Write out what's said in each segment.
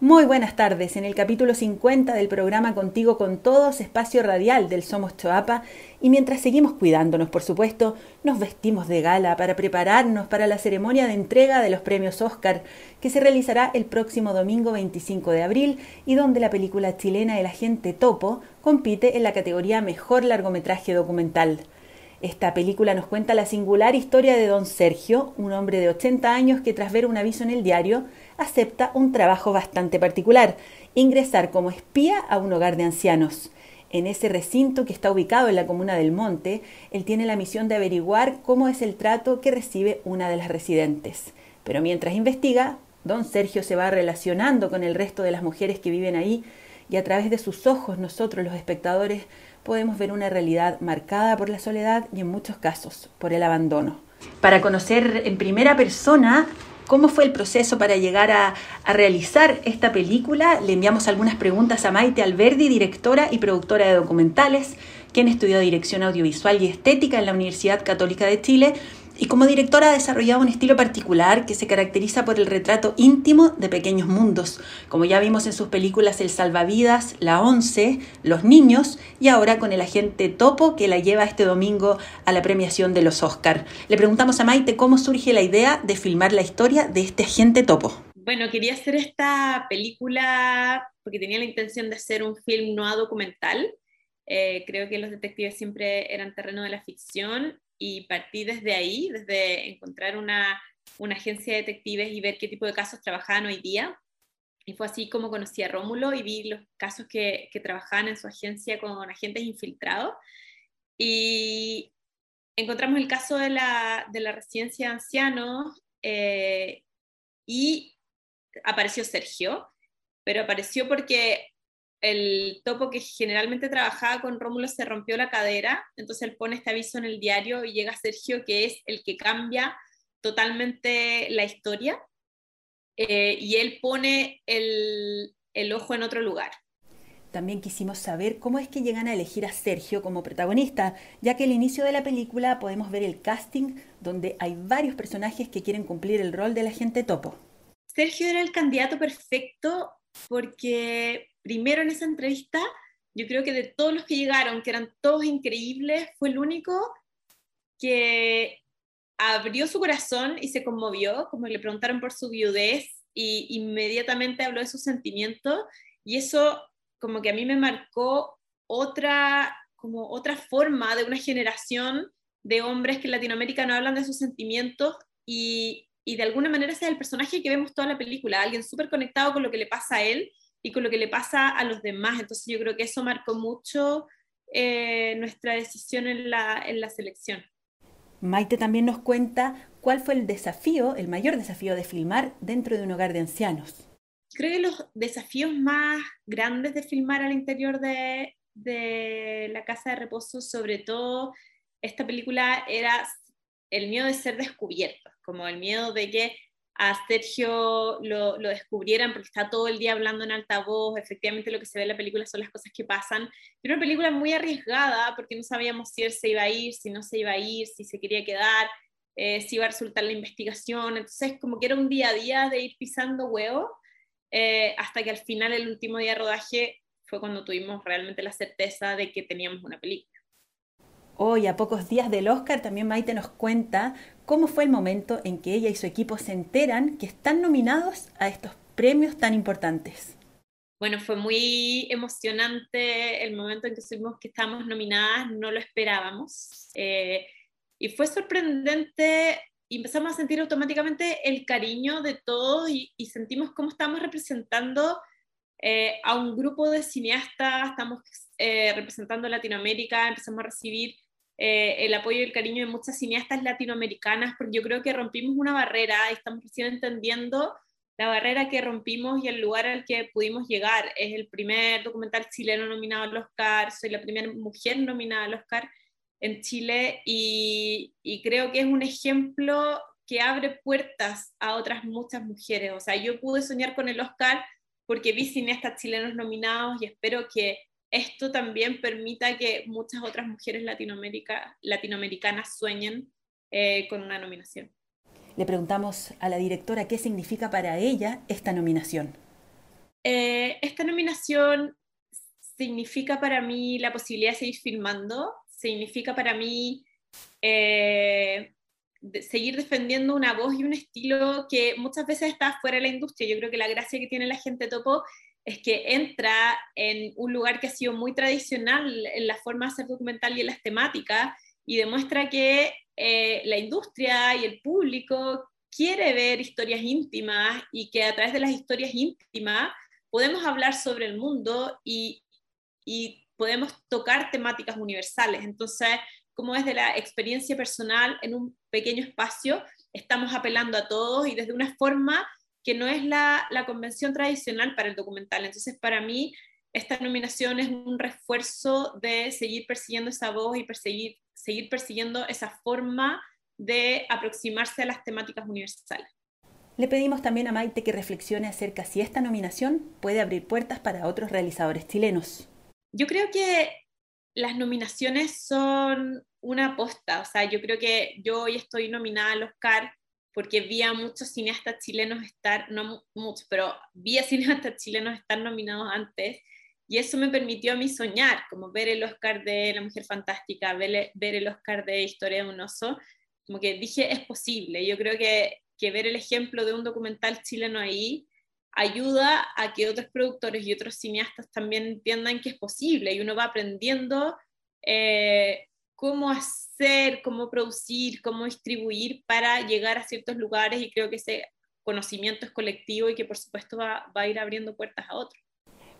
Muy buenas tardes. En el capítulo 50 del programa Contigo con Todos, espacio radial del Somos Choapa, y mientras seguimos cuidándonos, por supuesto, nos vestimos de gala para prepararnos para la ceremonia de entrega de los premios Oscar, que se realizará el próximo domingo 25 de abril y donde la película chilena El agente Topo compite en la categoría Mejor largometraje documental. Esta película nos cuenta la singular historia de don Sergio, un hombre de 80 años que tras ver un aviso en el diario acepta un trabajo bastante particular, ingresar como espía a un hogar de ancianos. En ese recinto que está ubicado en la comuna del Monte, él tiene la misión de averiguar cómo es el trato que recibe una de las residentes. Pero mientras investiga, don Sergio se va relacionando con el resto de las mujeres que viven ahí y a través de sus ojos nosotros los espectadores podemos ver una realidad marcada por la soledad y en muchos casos por el abandono. Para conocer en primera persona cómo fue el proceso para llegar a, realizar esta película, le enviamos algunas preguntas a Maite Alberdi, directora y productora de documentales, quien estudió dirección audiovisual y estética en la Universidad Católica de Chile y como directora ha desarrollado un estilo particular que se caracteriza por el retrato íntimo de pequeños mundos, como ya vimos en sus películas El Salvavidas, La Once, Los Niños y ahora con el agente Topo que la lleva este domingo a la premiación de los Oscar. Le preguntamos a Maite cómo surge la idea de filmar la historia de este agente Topo. Bueno, quería hacer esta película porque tenía la intención de hacer un film no documental. Eh, creo que los detectives siempre eran terreno de la ficción y partí desde ahí, desde encontrar una, una, agencia de detectives y ver qué tipo de casos trabajaban hoy día. Y fue así como conocí a Rómulo y vi los casos que, que trabajaban en su agencia con agentes infiltrados. Y encontramos el caso de la, de la residencia de ancianos eh, y apareció Sergio, pero apareció porque el topo que generalmente trabajaba con Rómulo se rompió la cadera, entonces él pone este aviso en el diario y llega Sergio, que es el que cambia totalmente la historia, eh, y él pone el, el ojo en otro lugar. También quisimos saber cómo es que llegan a elegir a Sergio como protagonista, ya que al inicio de la película podemos ver el casting donde hay varios personajes que quieren cumplir el rol del agente topo. Sergio era el candidato perfecto porque primero en esa entrevista, yo creo que de todos los que llegaron, que eran todos increíbles, fue el único que abrió su corazón y se conmovió, como le preguntaron por su viudez, y inmediatamente habló de sus sentimientos, y eso como que a mí me marcó otra, como otra forma de una generación de hombres que en Latinoamérica no hablan de sus sentimientos y, y de alguna manera ese es el personaje que vemos toda la película, alguien súper conectado con lo que le pasa a él y con lo que le pasa a los demás. Entonces yo creo que eso marcó mucho eh, nuestra decisión en la, en la selección. Maite también nos cuenta cuál fue el desafío, el mayor desafío de filmar dentro de un hogar de ancianos. Creo que los desafíos más grandes de filmar al interior de, de la casa de reposo, sobre todo esta película, era el miedo de ser descubiertos, como el miedo de que a Sergio lo, lo, descubrieran porque está todo el día hablando en altavoz, efectivamente lo que se ve en la película son las cosas que pasan. Era una película muy arriesgada porque no sabíamos si él se iba a ir, si no se iba a ir, si se quería quedar, eh, si iba a resultar la investigación. Entonces como que era un día a día de ir pisando huevos eh, hasta que al final, el último día de rodaje, fue cuando tuvimos realmente la certeza de que teníamos una película. Hoy, a pocos días del Oscar, también Maite nos cuenta cómo fue el momento en que ella y su equipo se enteran que están nominados a estos premios tan importantes. Bueno, fue muy emocionante el momento en que supimos que estábamos nominadas, no lo esperábamos. Eh, y fue sorprendente y empezamos a sentir automáticamente el cariño de todos y, sentimos cómo estamos representando eh, a un grupo de cineastas, estamos eh, representando Latinoamérica, empezamos a recibir eh, el apoyo y el cariño de muchas cineastas latinoamericanas, porque yo creo que rompimos una barrera y estamos recién entendiendo la barrera que rompimos y el lugar al que pudimos llegar. Es el primer documental chileno nominado al Oscar, soy la primera mujer nominada al Oscar en Chile y, y creo que es un ejemplo que abre puertas a otras muchas mujeres. O sea, yo pude soñar con el Oscar porque vi cineastas chilenos nominados y espero que esto también permita que muchas otras mujeres latinoamericanas sueñen eh, con una nominación. Le preguntamos a la directora qué significa para ella esta nominación. eh, esta nominación significa para mí la posibilidad de seguir filmando, significa para mí eh, seguir defendiendo una voz y un estilo que muchas veces está fuera de la industria. Yo creo que la gracia que tiene la gente topo es que entra en un lugar que ha sido muy tradicional en la forma de hacer documental y en las temáticas y demuestra que eh, la industria y el público quiere ver historias íntimas y que a través de las historias íntimas podemos hablar sobre el mundo y, y podemos tocar temáticas universales. Entonces, como desde la experiencia personal en un pequeño espacio, estamos apelando a todos y desde una forma que no es la, la convención tradicional para el documental. Entonces, para mí, esta nominación es un refuerzo de seguir persiguiendo esa voz y perseguir, seguir persiguiendo esa forma de aproximarse a las temáticas universales. Le pedimos también a Maite que reflexione acerca si esta nominación puede abrir puertas para otros realizadores chilenos. Yo creo que las nominaciones son una aposta, o sea, yo creo que yo hoy estoy nominada al Oscar porque vi a muchos cineastas chilenos estar, no muchos, pero vi a cineastas chilenos estar nominados antes y eso me permitió a mí soñar, como ver el Oscar de La Mujer Fantástica, ver, ver el Oscar de Historia de un oso, como que dije, es posible. Yo creo que, que ver el ejemplo de un documental chileno ahí ayuda a que otros productores y otros cineastas también entiendan que es posible y uno va aprendiendo eh, cómo hacer, cómo producir, cómo distribuir para llegar a ciertos lugares y creo que ese conocimiento es colectivo y que por supuesto va, va a ir abriendo puertas a otros.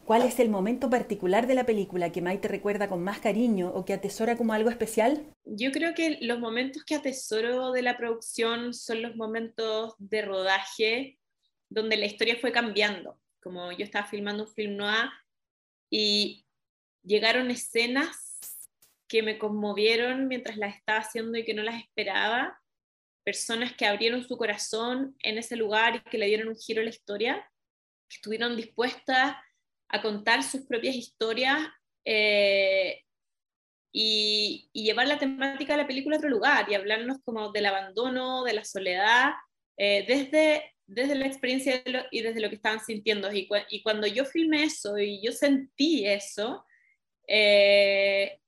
¿Cuál es el momento particular de la película que Maite recuerda con más cariño o que atesora como algo especial? Yo creo que los momentos que atesoro de la producción son los momentos de rodaje donde la historia fue cambiando. Como yo estaba filmando un film noir y llegaron escenas que me conmovieron mientras las estaba haciendo y que no las esperaba, personas que abrieron su corazón en ese lugar y que le dieron un giro a la historia, que estuvieron dispuestas a contar sus propias historias eh, y, llevar la temática de la película a otro lugar y hablarnos como del abandono, de la soledad, eh, desde, desde la experiencia y desde lo que estaban sintiendo. Y, cuando yo filmé eso y yo sentí eso, eh,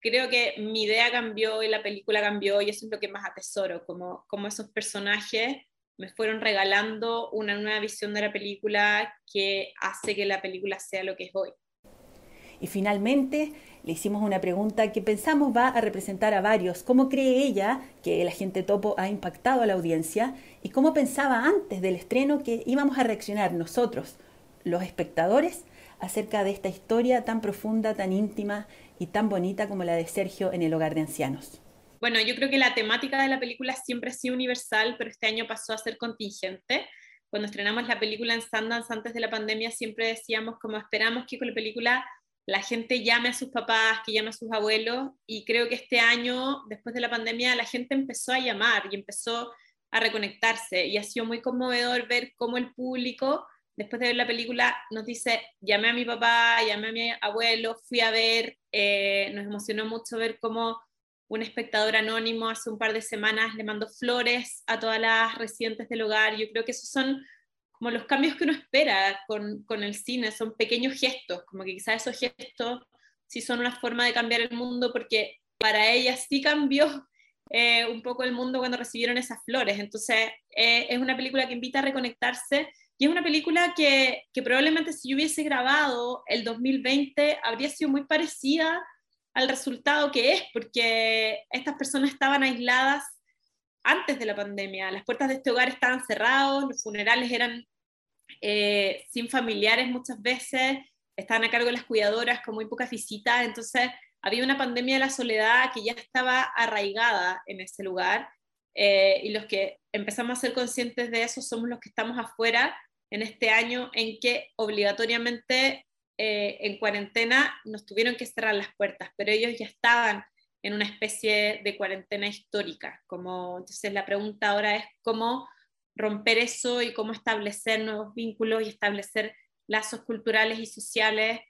creo que mi idea cambió y la película cambió y eso es lo que más atesoro, como, como esos personajes me fueron regalando una nueva visión de la película que hace que la película sea lo que es hoy. Y finalmente le hicimos una pregunta que pensamos va a representar a varios. ¿Cómo cree ella que el agente topo ha impactado a la audiencia? ¿Y cómo pensaba antes del estreno que íbamos a reaccionar nosotros, los espectadores, acerca de esta historia tan profunda, tan íntima y tan bonita como la de Sergio en el hogar de ancianos. Bueno, yo creo que la temática de la película siempre ha sido universal, pero este año pasó a ser contingente. Cuando estrenamos la película en Sundance antes de la pandemia, siempre decíamos como esperamos que con la película la gente llame a sus papás, que llame a sus abuelos, y creo que este año, después de la pandemia, la gente empezó a llamar y empezó a reconectarse, y ha sido muy conmovedor ver cómo el público después de ver la película, nos dice, llamé a mi papá, llamé a mi abuelo, fui a ver, eh, nos emocionó mucho ver cómo un espectador anónimo hace un par de semanas le mandó flores a todas las residentes del hogar. Yo creo que esos son como los cambios que uno espera con, con el cine, son pequeños gestos, como que quizás esos gestos sí son una forma de cambiar el mundo, porque para ella sí cambió eh, un poco el mundo cuando recibieron esas flores. Entonces, eh, es una película que invita a reconectarse y es una película que, que, probablemente si yo hubiese grabado el 2020 habría sido muy parecida al resultado que es, porque estas personas estaban aisladas antes de la pandemia. Las puertas de este hogar estaban cerradas, los funerales eran eh, sin familiares muchas veces, estaban a cargo de las cuidadoras con muy pocas visitas, entonces había una pandemia de la soledad que ya estaba arraigada en ese lugar. Eh, y los que empezamos a ser conscientes de eso somos los que estamos afuera en este año en que obligatoriamente eh, en cuarentena nos tuvieron que cerrar las puertas, pero ellos ya estaban en una especie de cuarentena histórica. Como, entonces la pregunta ahora es cómo romper eso y cómo establecer nuevos vínculos y establecer lazos culturales y sociales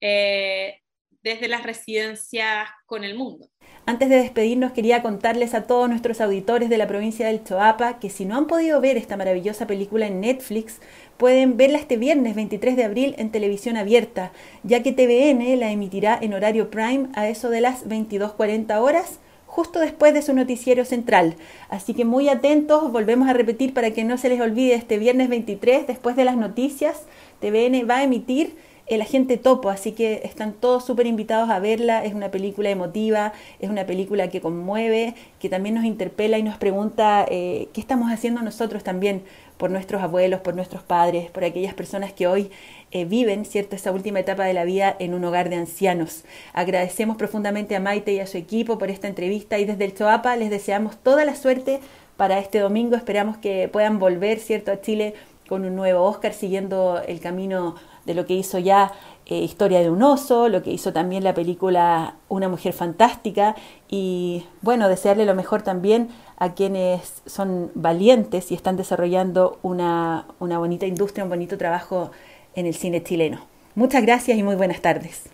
eh, desde las residencias con el mundo. Antes de despedirnos, quería contarles a todos nuestros auditores de la provincia del Choapa que si no han podido ver esta maravillosa película en Netflix, pueden verla este viernes 23 de abril en televisión abierta, ya que TVN la emitirá en horario prime a eso de las 22.40 horas justo después de su noticiero central. Así que muy atentos, volvemos a repetir para que no se les olvide este viernes 23, después de las noticias, TVN va a emitir el agente topo, así que están todos súper invitados a verla, es una película emotiva, es una película que conmueve, que también nos interpela y nos pregunta eh, qué estamos haciendo nosotros también por nuestros abuelos, por nuestros padres, por aquellas personas que hoy eh, viven, ¿cierto?, esa última etapa de la vida en un hogar de ancianos. Agradecemos profundamente a Maite y a su equipo por esta entrevista y desde el Choapa les deseamos toda la suerte para este domingo, esperamos que puedan volver, ¿cierto?, a Chile con un nuevo Oscar siguiendo el camino de lo que hizo ya eh, Historia de un oso, lo que hizo también la película Una mujer fantástica y bueno, desearle lo mejor también a quienes son valientes y están desarrollando una, una bonita industria, un bonito trabajo en el cine chileno. Muchas gracias y muy buenas tardes.